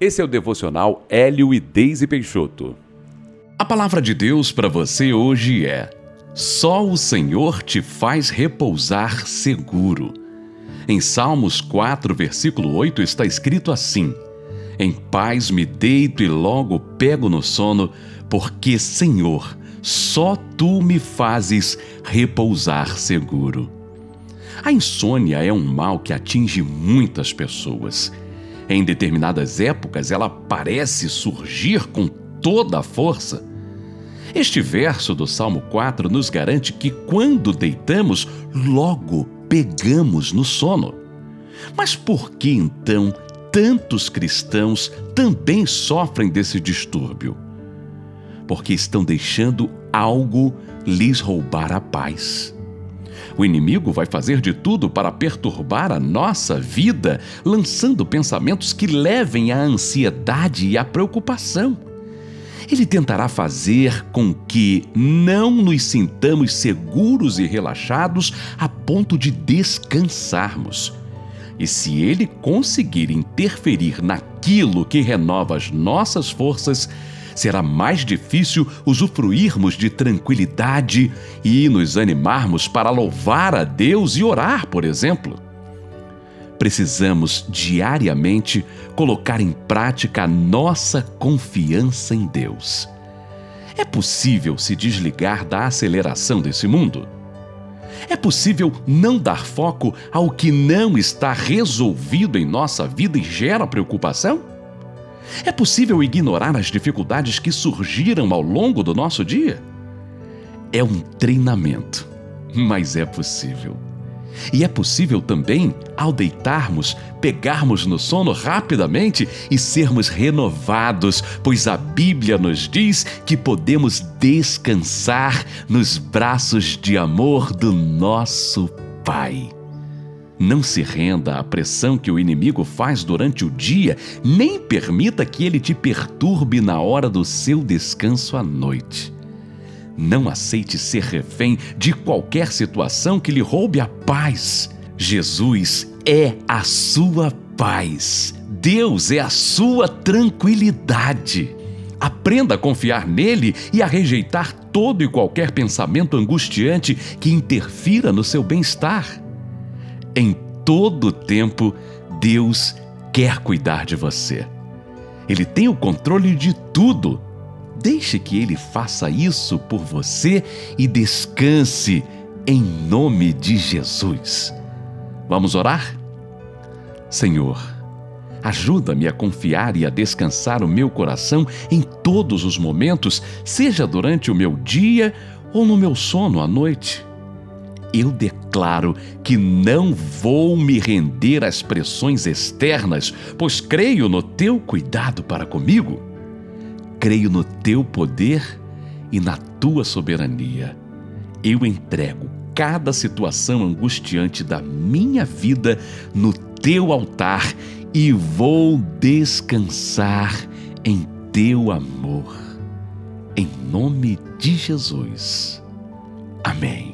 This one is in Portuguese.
Esse é o devocional Hélio e Deise Peixoto. A palavra de Deus para você hoje é: Só o Senhor te faz repousar seguro. Em Salmos 4, versículo 8 está escrito assim: Em paz me deito e logo pego no sono, porque, Senhor, só tu me fazes repousar seguro. A insônia é um mal que atinge muitas pessoas. Em determinadas épocas, ela parece surgir com toda a força. Este verso do Salmo 4 nos garante que quando deitamos, logo pegamos no sono. Mas por que então tantos cristãos também sofrem desse distúrbio? Porque estão deixando algo lhes roubar a paz. O inimigo vai fazer de tudo para perturbar a nossa vida, lançando pensamentos que levem à ansiedade e à preocupação. Ele tentará fazer com que não nos sintamos seguros e relaxados a ponto de descansarmos. E se ele conseguir interferir naquilo que renova as nossas forças, será mais difícil usufruirmos de tranquilidade e nos animarmos para louvar a Deus e orar, por exemplo. Precisamos diariamente colocar em prática nossa confiança em Deus. É possível se desligar da aceleração desse mundo? É possível não dar foco ao que não está resolvido em nossa vida e gera preocupação? É possível ignorar as dificuldades que surgiram ao longo do nosso dia? É um treinamento, mas é possível. E é possível também, ao deitarmos, pegarmos no sono rapidamente e sermos renovados, pois a Bíblia nos diz que podemos descansar nos braços de amor do nosso Pai. Não se renda à pressão que o inimigo faz durante o dia, nem permita que ele te perturbe na hora do seu descanso à noite. Não aceite ser refém de qualquer situação que lhe roube a paz. Jesus é a sua paz. Deus é a sua tranquilidade. Aprenda a confiar nele e a rejeitar todo e qualquer pensamento angustiante que interfira no seu bem-estar. Em todo tempo, Deus quer cuidar de você. Ele tem o controle de tudo. Deixe que ele faça isso por você e descanse em nome de Jesus. Vamos orar? Senhor, ajuda-me a confiar e a descansar o meu coração em todos os momentos, seja durante o meu dia ou no meu sono à noite eu declaro que não vou me render às pressões externas, pois creio no teu cuidado para comigo. Creio no teu poder e na tua soberania. Eu entrego cada situação angustiante da minha vida no teu altar e vou descansar em teu amor. Em nome de Jesus. Amém.